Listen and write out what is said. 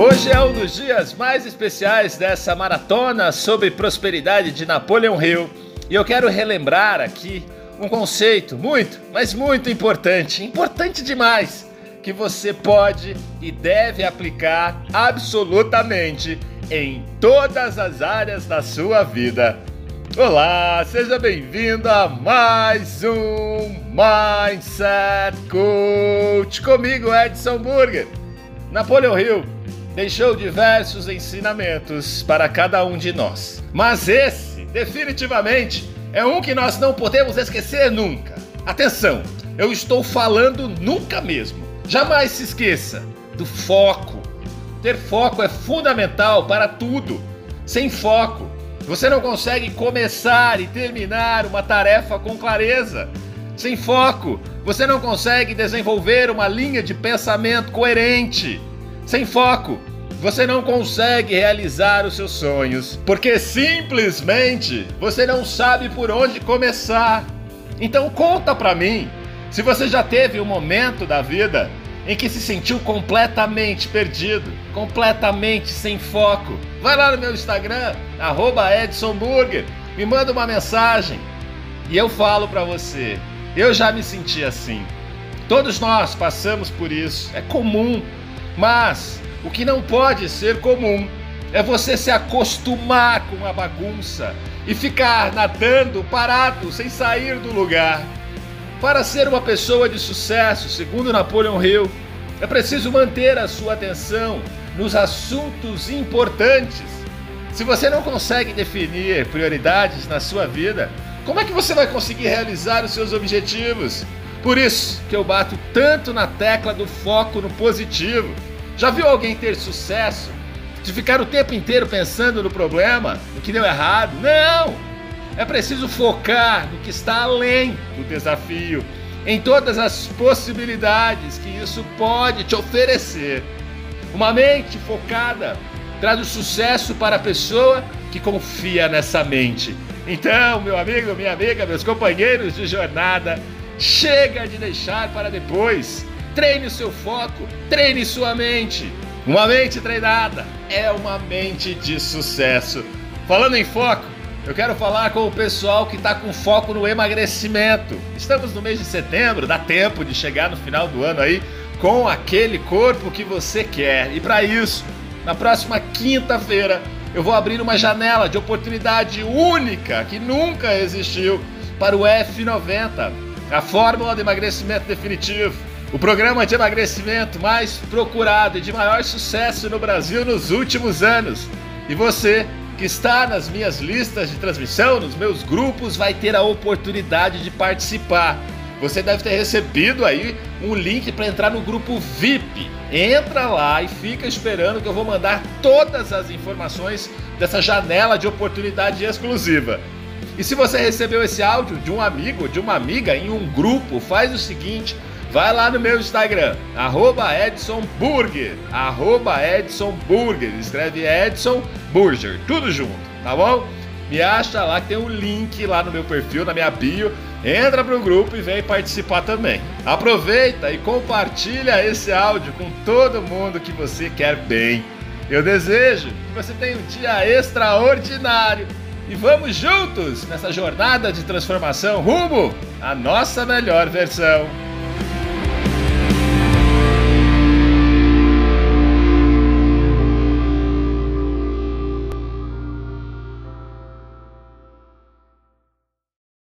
Hoje é um dos dias mais especiais dessa maratona sobre prosperidade de Napoleão Hill e eu quero relembrar aqui um conceito muito, mas muito importante, importante demais, que você pode e deve aplicar absolutamente em todas as áreas da sua vida. Olá, seja bem-vindo a mais um Mindset Coach comigo, Edson Burger. Napoleão Hill deixou diversos ensinamentos para cada um de nós. Mas esse, definitivamente, é um que nós não podemos esquecer nunca. Atenção, eu estou falando nunca mesmo. Jamais se esqueça do foco. Ter foco é fundamental para tudo. Sem foco, você não consegue começar e terminar uma tarefa com clareza. Sem foco, você não consegue desenvolver uma linha de pensamento coerente. Sem foco, você não consegue realizar os seus sonhos, porque simplesmente você não sabe por onde começar. Então conta pra mim, se você já teve um momento da vida em que se sentiu completamente perdido, completamente sem foco. Vai lá no meu Instagram, @edsonburger, me manda uma mensagem e eu falo para você. Eu já me senti assim. Todos nós passamos por isso, é comum, mas o que não pode ser comum é você se acostumar com a bagunça e ficar nadando parado sem sair do lugar. Para ser uma pessoa de sucesso, segundo Napoleon Hill, é preciso manter a sua atenção nos assuntos importantes. Se você não consegue definir prioridades na sua vida, como é que você vai conseguir realizar os seus objetivos? Por isso que eu bato tanto na tecla do foco no positivo já viu alguém ter sucesso de ficar o tempo inteiro pensando no problema, no que deu errado? Não! É preciso focar no que está além do desafio, em todas as possibilidades que isso pode te oferecer. Uma mente focada traz o sucesso para a pessoa que confia nessa mente. Então, meu amigo, minha amiga, meus companheiros de jornada, chega de deixar para depois. Treine o seu foco, treine sua mente. Uma mente treinada é uma mente de sucesso. Falando em foco, eu quero falar com o pessoal que está com foco no emagrecimento. Estamos no mês de setembro, dá tempo de chegar no final do ano aí com aquele corpo que você quer. E para isso, na próxima quinta-feira, eu vou abrir uma janela de oportunidade única que nunca existiu para o F90, a fórmula de emagrecimento definitivo. O programa de emagrecimento mais procurado e de maior sucesso no Brasil nos últimos anos. E você que está nas minhas listas de transmissão, nos meus grupos, vai ter a oportunidade de participar. Você deve ter recebido aí um link para entrar no grupo VIP. Entra lá e fica esperando que eu vou mandar todas as informações dessa janela de oportunidade exclusiva. E se você recebeu esse áudio de um amigo, de uma amiga em um grupo, faz o seguinte: Vai lá no meu Instagram, arroba Edson Burger, arroba Edson Burger, escreve Edson Burger, tudo junto, tá bom? Me acha lá que tem um link lá no meu perfil, na minha bio. Entra pro grupo e vem participar também. Aproveita e compartilha esse áudio com todo mundo que você quer bem. Eu desejo que você tenha um dia extraordinário e vamos juntos nessa jornada de transformação rumo à nossa melhor versão.